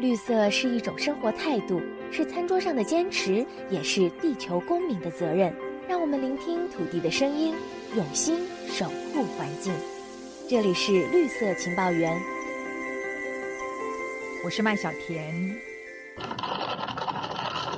绿色是一种生活态度，是餐桌上的坚持，也是地球公民的责任。让我们聆听土地的声音，用心守护环境。这里是绿色情报员，我是麦小甜。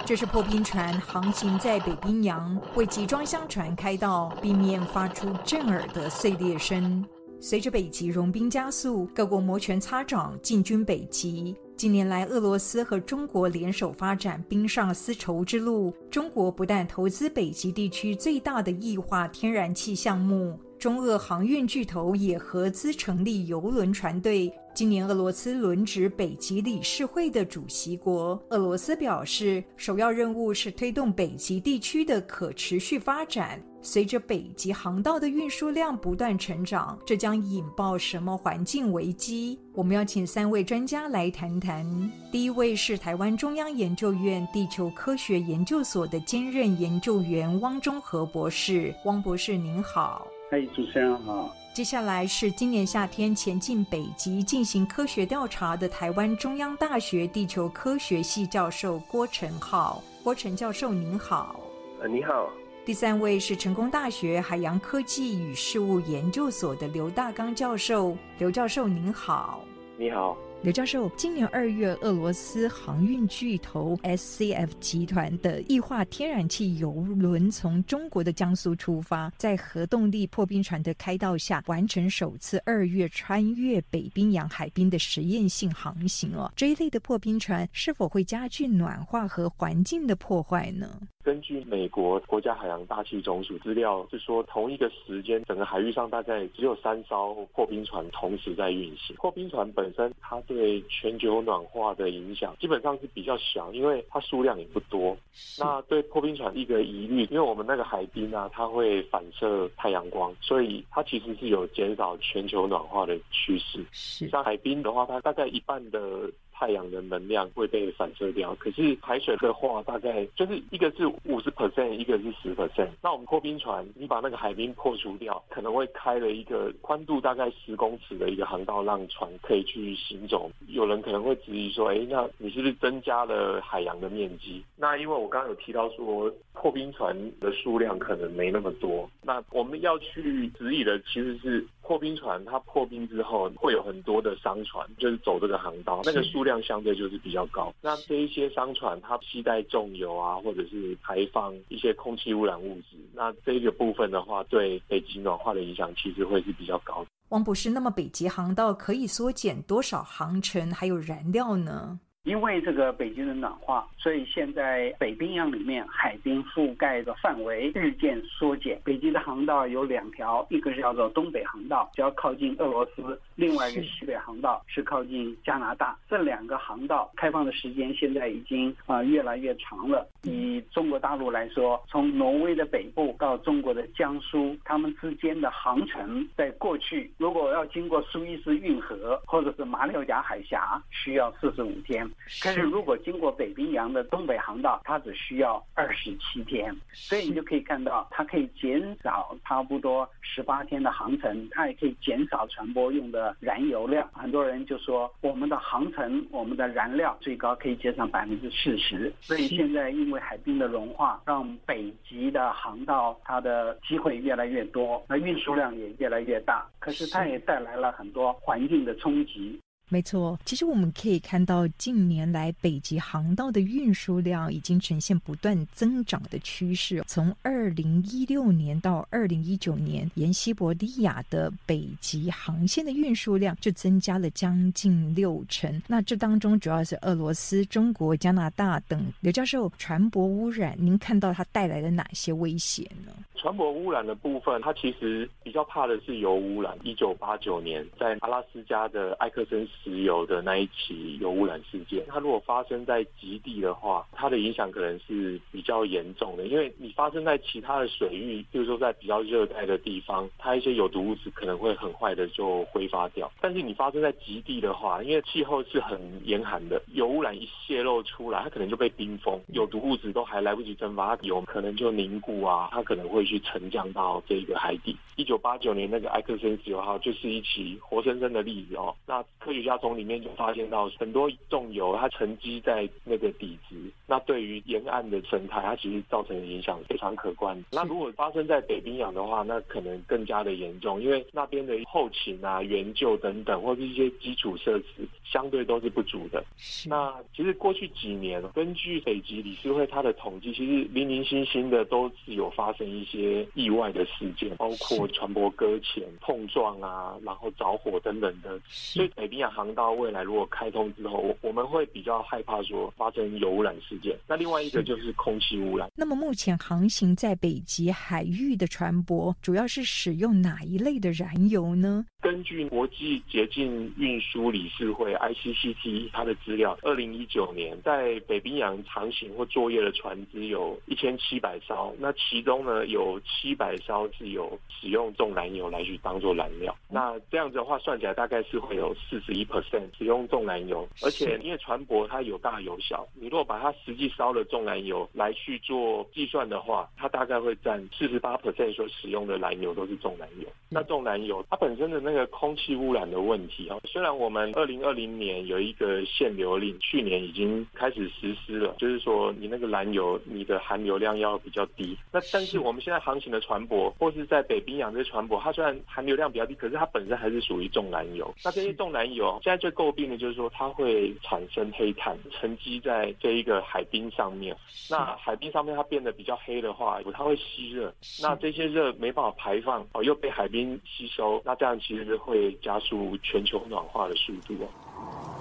这是破冰船航行在北冰洋，为集装箱船开道，冰面发出震耳的碎裂声。随着北极融冰加速，各国摩拳擦掌进军北极。近年来，俄罗斯和中国联手发展冰上丝绸之路。中国不但投资北极地区最大的液化天然气项目，中俄航运巨头也合资成立邮轮船队。今年，俄罗斯轮值北极理事会的主席国。俄罗斯表示，首要任务是推动北极地区的可持续发展。随着北极航道的运输量不断成长，这将引爆什么环境危机？我们要请三位专家来谈谈。第一位是台湾中央研究院地球科学研究所的兼任研究员汪中和博士。汪博士您好，嗨，主持人好。接下来是今年夏天前进北极进行科学调查的台湾中央大学地球科学系教授郭成浩。郭成教授您好，呃，你好。第三位是成功大学海洋科技与事务研究所的刘大刚教授，刘教授您好，你好。刘教授，今年二月，俄罗斯航运巨头 SCF 集团的液化天然气油轮从中国的江苏出发，在核动力破冰船的开道下，完成首次二月穿越北冰洋海冰的实验性航行哦。这一类的破冰船是否会加剧暖化和环境的破坏呢？根据美国国家海洋大气总署资料，是说同一个时间，整个海域上大概只有三艘破冰船同时在运行。破冰船本身它对全球暖化的影响基本上是比较小，因为它数量也不多。那对破冰船一个疑虑，因为我们那个海冰啊，它会反射太阳光，所以它其实是有减少全球暖化的趋势。是像海冰的话，它大概一半的。太阳的能量会被反射掉，可是海水的话，大概就是一个是五十 percent，一个是十 percent。那我们破冰船，你把那个海冰破除掉，可能会开了一个宽度大概十公尺的一个航道，让船可以去行走。有人可能会质疑说，哎，那你是不是增加了海洋的面积？那因为我刚刚有提到说，破冰船的数量可能没那么多。那我们要去质疑的其实是破冰船，它破冰之后会有很多的商船，就是走这个航道，那个数。量相对就是比较高，那这一些商船它携带重油啊，或者是排放一些空气污染物质，那这个部分的话，对北极暖化的影响其实会是比较高的。王博士，那么北极航道可以缩减多少航程还有燃料呢？因为这个北极的暖化，所以现在北冰洋里面海冰覆盖的范围日渐缩减。北极的航道有两条，一个是叫做东北航道，只要靠近俄罗斯；另外一个西北航道是靠近加拿大。这两个航道开放的时间现在已经啊越来越长了。以中国大陆来说，从挪威的北部到中国的江苏，他们之间的航程，在过去如果要经过苏伊士运河或者是马六甲海峡，需要四十五天。可是，如果经过北冰洋的东北航道，它只需要二十七天，所以你就可以看到，它可以减少差不多十八天的航程，它也可以减少船舶用的燃油量。很多人就说，我们的航程、我们的燃料最高可以节省百分之四十。所以现在因为海冰的融化，让北极的航道它的机会越来越多，那运输量也越来越大。可是它也带来了很多环境的冲击。没错，其实我们可以看到，近年来北极航道的运输量已经呈现不断增长的趋势。从二零一六年到二零一九年，沿西伯利亚的北极航线的运输量就增加了将近六成。那这当中主要是俄罗斯、中国、加拿大等。刘教授，船舶污染，您看到它带来了哪些威胁呢？船舶污染的部分，它其实比较怕的是油污染。一九八九年，在阿拉斯加的埃克森石油的那一起油污染事件，它如果发生在极地的话，它的影响可能是比较严重的。因为你发生在其他的水域，比如说在比较热带的地方，它一些有毒物质可能会很快的就挥发掉。但是你发生在极地的话，因为气候是很严寒的，油污染一泄露出来，它可能就被冰封，有毒物质都还来不及蒸发，油可能就凝固啊，它可能会去。去沉降到这个海底。一九八九年那个埃克森十九号就是一起活生生的例子哦。那科学家从里面就发现到很多重油它沉积在那个底质，那对于沿岸的生态，它其实造成的影响非常可观。那如果发生在北冰洋的话，那可能更加的严重，因为那边的后勤啊、援救等等，或是一些基础设施相对都是不足的。那其实过去几年，根据北极理事会它的统计，其实零零星星的都是有发生一些意外的事件，包括船舶搁浅、碰撞啊，然后着火等等的。所以北冰洋航道未来如果开通之后，我我们会比较害怕说发生油污染事件。那另外一个就是空气污染。那么目前航行在北极海域的船舶，主要是使用哪一类的燃油呢？根据国际洁净运输理事会 （ICCT） 它的资料，二零一九年在北冰洋航行或作业的船只有一千七百艘，那其中呢有七百艘是有使用重燃油来去当做燃料。那这样子的话，算起来大概是会有四十一 percent 使用重燃油，而且因为船舶它有大有小，你如果把它实际烧的重燃油来去做计算的话，它大概会占四十八 percent 所使用的燃油都是重燃油。那重燃油它本身的那个空气污染的问题啊，虽然我们二零二零年有一个限流令，去年已经开始实施了，就是说你那个燃油你的含油量要比较低。那但是我们现在航行的船舶或是在北冰洋这些船舶，它虽然含硫量比较低，可是它本身还是属于重燃油。那这些重燃油现在最诟病的就是说它会产生黑碳，沉积在这一个海冰上面。那海冰上面它变得比较黑的话，它会吸热，那这些热没办法排放哦，又被海冰吸收，那这样其实会加速全球暖化的速度哦。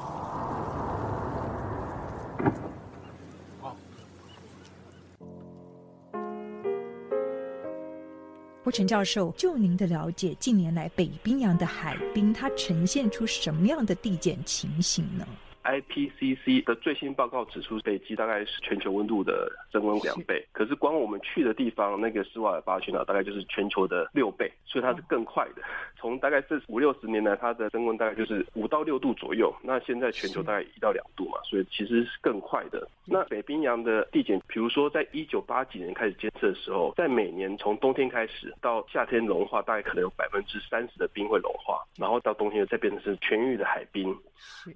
郭陈教授，就您的了解，近年来北冰洋的海冰它呈现出什么样的递减情形呢？IPCC 的最新报告指出，北极大概是全球温度的升温两倍。可是光我们去的地方，那个斯瓦尔巴群岛大概就是全球的六倍，所以它是更快的。从大概这五六十年来，它的升温大概就是五到六度左右。那现在全球大概一到两度嘛，所以其实是更快的。那北冰洋的递减，比如说在一九八几年开始监测的时候，在每年从冬天开始到夏天融化，大概可能有百分之三十的冰会融化，然后到冬天再变成是全域的海冰。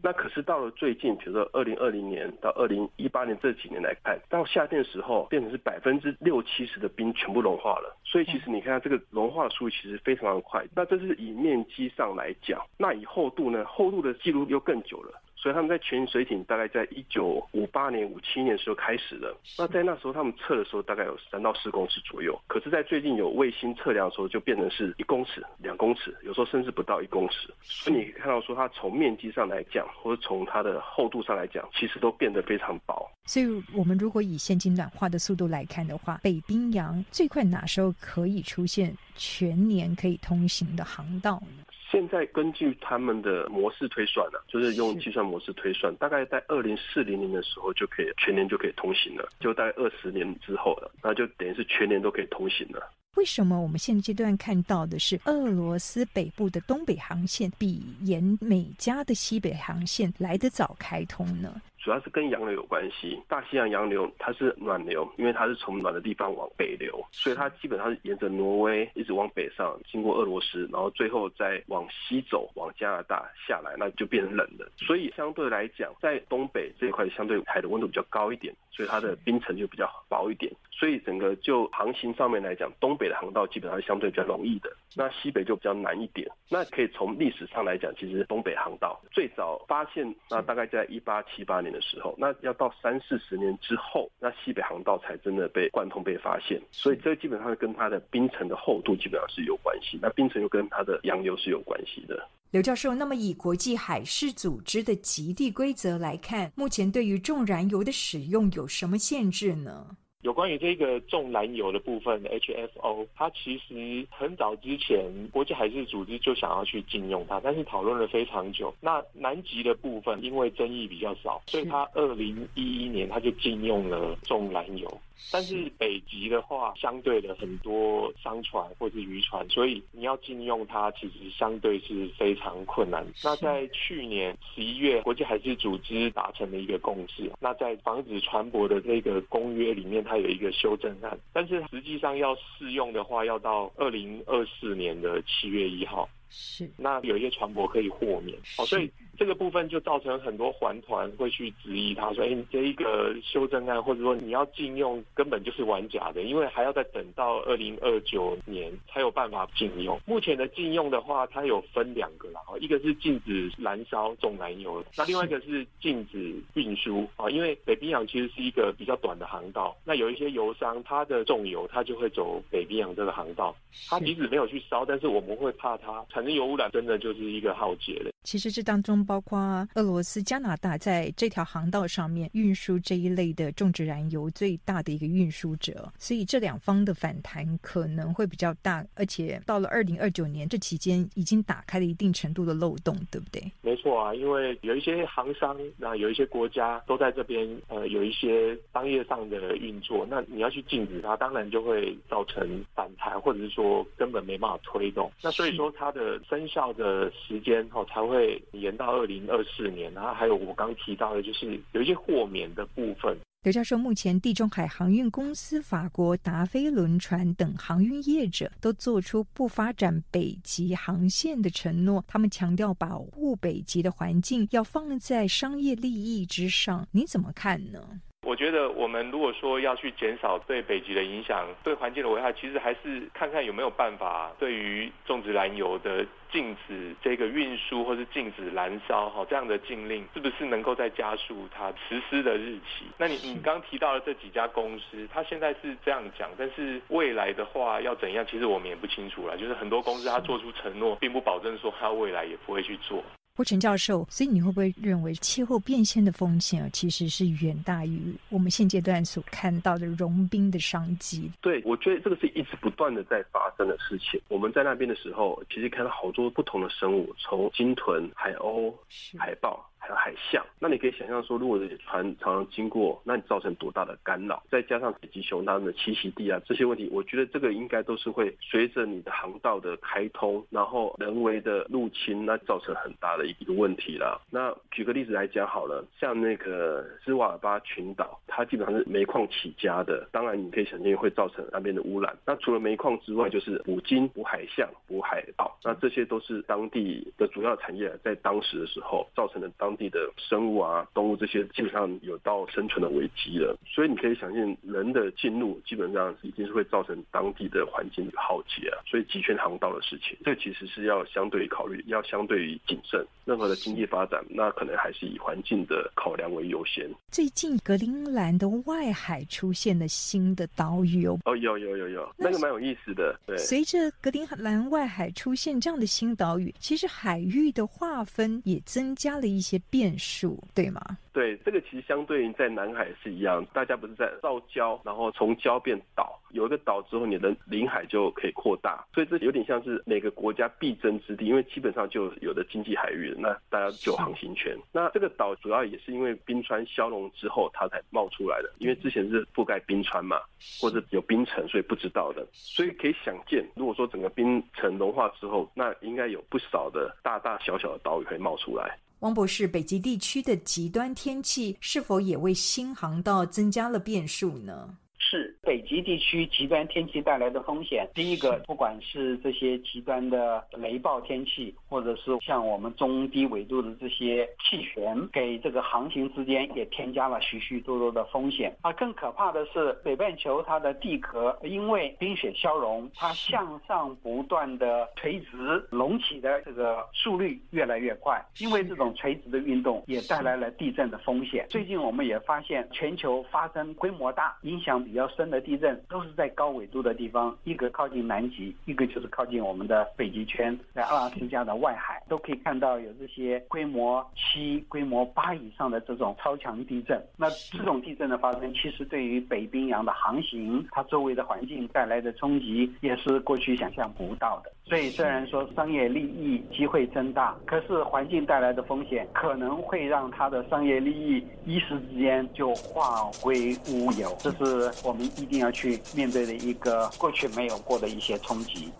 那可是到了最近，比如说二零二零年到二零一八年这几年来看，到夏天的时候，变成是百分之六七十的冰全部融化了。所以其实你看它这个融化的速度其实非常的快。那这是以面积上来讲，那以厚度呢？厚度的记录又更久了。所以他们在潜水艇大概在一九五八年、五七年的时候开始的。那在那时候他们测的时候大概有三到四公尺左右，可是，在最近有卫星测量的时候，就变成是一公尺、两公尺，有时候甚至不到一公尺。所以你可以看到说，它从面积上来讲，或者从它的厚度上来讲，其实都变得非常薄。所以，我们如果以现今暖化的速度来看的话，北冰洋最快哪时候可以出现全年可以通行的航道呢？现在根据他们的模式推算呢、啊，就是用计算模式推算，大概在二零四零年的时候就可以全年就可以通行了，就大概二十年之后了，那就等于是全年都可以通行了。为什么我们现阶段看到的是俄罗斯北部的东北航线比沿美加的西北航线来得早开通呢？主要是跟洋流有关系。大西洋洋流它是暖流，因为它是从暖的地方往北流，所以它基本上是沿着挪威一直往北上，经过俄罗斯，然后最后再往西走，往加拿大下来，那就变成冷的。所以相对来讲，在东北这一块相对海的温度比较高一点，所以它的冰层就比较薄一点。所以整个就航行上面来讲，东北的航道基本上是相对比较容易的，那西北就比较难一点。那可以从历史上来讲，其实东北航道最早发现，那大概在一八七八年的时候，那要到三四十年之后，那西北航道才真的被贯通被发现。所以这基本上跟它的冰层的厚度基本上是有关系，那冰层又跟它的洋流是有关系的。刘教授，那么以国际海事组织的极地规则来看，目前对于重燃油的使用有什么限制呢？有关于这个重燃油的部分，HFO，它其实很早之前国际海事组织就想要去禁用它，但是讨论了非常久。那南极的部分因为争议比较少，所以它二零一一年它就禁用了重燃油。但是北极的话，相对的很多商船或是渔船，所以你要禁用它，其实相对是非常困难。那在去年十一月，国际海事组织达成了一个共识。那在防止船舶的这个公约里面，它有一个修正案，但是实际上要适用的话，要到二零二四年的七月一号。是，那有一些船舶可以豁免。哦，所以。这个部分就造成很多环团会去质疑他，说：“哎，你这一个修正案，或者说你要禁用，根本就是玩假的，因为还要再等到二零二九年才有办法禁用。目前的禁用的话，它有分两个啦，一个是禁止燃烧重燃油，那另外一个是禁止运输啊，因为北冰洋其实是一个比较短的航道，那有一些油商它的重油，它就会走北冰洋这个航道，它即使没有去烧，但是我们会怕它产生油污染，真的就是一个浩劫的。其实这当中。包括俄罗斯、加拿大在这条航道上面运输这一类的种植燃油最大的一个运输者，所以这两方的反弹可能会比较大，而且到了二零二九年这期间已经打开了一定程度的漏洞，对不对？没错啊，因为有一些航商，那有一些国家都在这边呃有一些商业上的运作，那你要去禁止它，当然就会造成反弹，或者是说根本没办法推动。那所以说它的生效的时间哦才会延到。二零二四年，然后还有我刚提到的，就是有一些豁免的部分。刘教授，目前地中海航运公司、法国达菲轮船等航运业者都做出不发展北极航线的承诺，他们强调保护北极的环境要放在商业利益之上，你怎么看呢？我觉得我们如果说要去减少对北极的影响、对环境的危害，其实还是看看有没有办法对于种植燃油的禁止这个运输或是禁止燃烧哈这样的禁令，是不是能够再加速它实施的日期？那你你刚提到的这几家公司，它现在是这样讲，但是未来的话要怎样，其实我们也不清楚了。就是很多公司它做出承诺，并不保证说它未来也不会去做。郭陈教授，所以你会不会认为气候变迁的风险啊，其实是远大于我们现阶段所看到的融冰的商机？对，我觉得这个是一直不断的在发生的事情。我们在那边的时候，其实看到好多不同的生物，从鲸豚、海鸥、海豹。还有海象，那你可以想象说，如果船常常经过，那你造成多大的干扰？再加上北极熊它们的栖息地啊，这些问题，我觉得这个应该都是会随着你的航道的开通，然后人为的入侵，那造成很大的一个问题了。那举个例子来讲好了，像那个斯瓦尔巴群岛，它基本上是煤矿起家的，当然你可以想见会造成那边的污染。那除了煤矿之外，就是捕鲸、捕海象、捕海豹，那这些都是当地的主要产业，在当时的时候造成的当。当地的生物啊、动物这些基本上有到生存的危机了，所以你可以想象，人的进入基本上已经是会造成当地的环境浩劫啊。所以集权航道的事情，这其实是要相对考虑，要相对于谨慎。任何的经济发展，那可能还是以环境的考量为优先。最近格陵兰的外海出现了新的岛屿哦，哦，有有有有，那个蛮有意思的。对，随着格陵兰外海出现这样的新岛屿，其实海域的划分也增加了一些。变数对吗？对，这个其实相对于在南海是一样，大家不是在造礁，然后从礁变岛，有一个岛之后，你的领海就可以扩大，所以这有点像是每个国家必争之地，因为基本上就有的经济海域，那大家就有航行权。那这个岛主要也是因为冰川消融之后它才冒出来的，因为之前是覆盖冰川嘛，或者有冰层，所以不知道的。所以可以想见，如果说整个冰层融化之后，那应该有不少的大大小小的岛屿会冒出来。汪博士，北极地区的极端天气是否也为新航道增加了变数呢？是北极地区极端天气带来的风险。第一个，不管是这些极端的雷暴天气，或者是像我们中低纬度的这些气旋，给这个航行之间也添加了许许多多的风险。啊，更可怕的是北半球它的地壳因为冰雪消融，它向上不断的垂直隆起的这个速率越来越快。因为这种垂直的运动也带来了地震的风险。最近我们也发现，全球发生规模大、影响。比较比较深的地震都是在高纬度的地方，一个靠近南极，一个就是靠近我们的北极圈，在阿拉斯加的外海都可以看到有这些规模七、规模八以上的这种超强地震。那这种地震的发生，其实对于北冰洋的航行，它周围的环境带来的冲击，也是过去想象不到的。所以虽然说商业利益机会增大，可是环境带来的风险可能会让它的商业利益一时之间就化归乌有。这是。我们一定要去面对的一个过去没有过的一些冲击。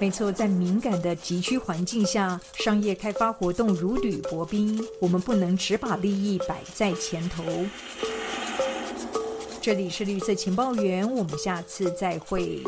没错，在敏感的极区环境下，商业开发活动如履薄冰，我们不能只把利益摆在前头。这里是绿色情报员，我们下次再会。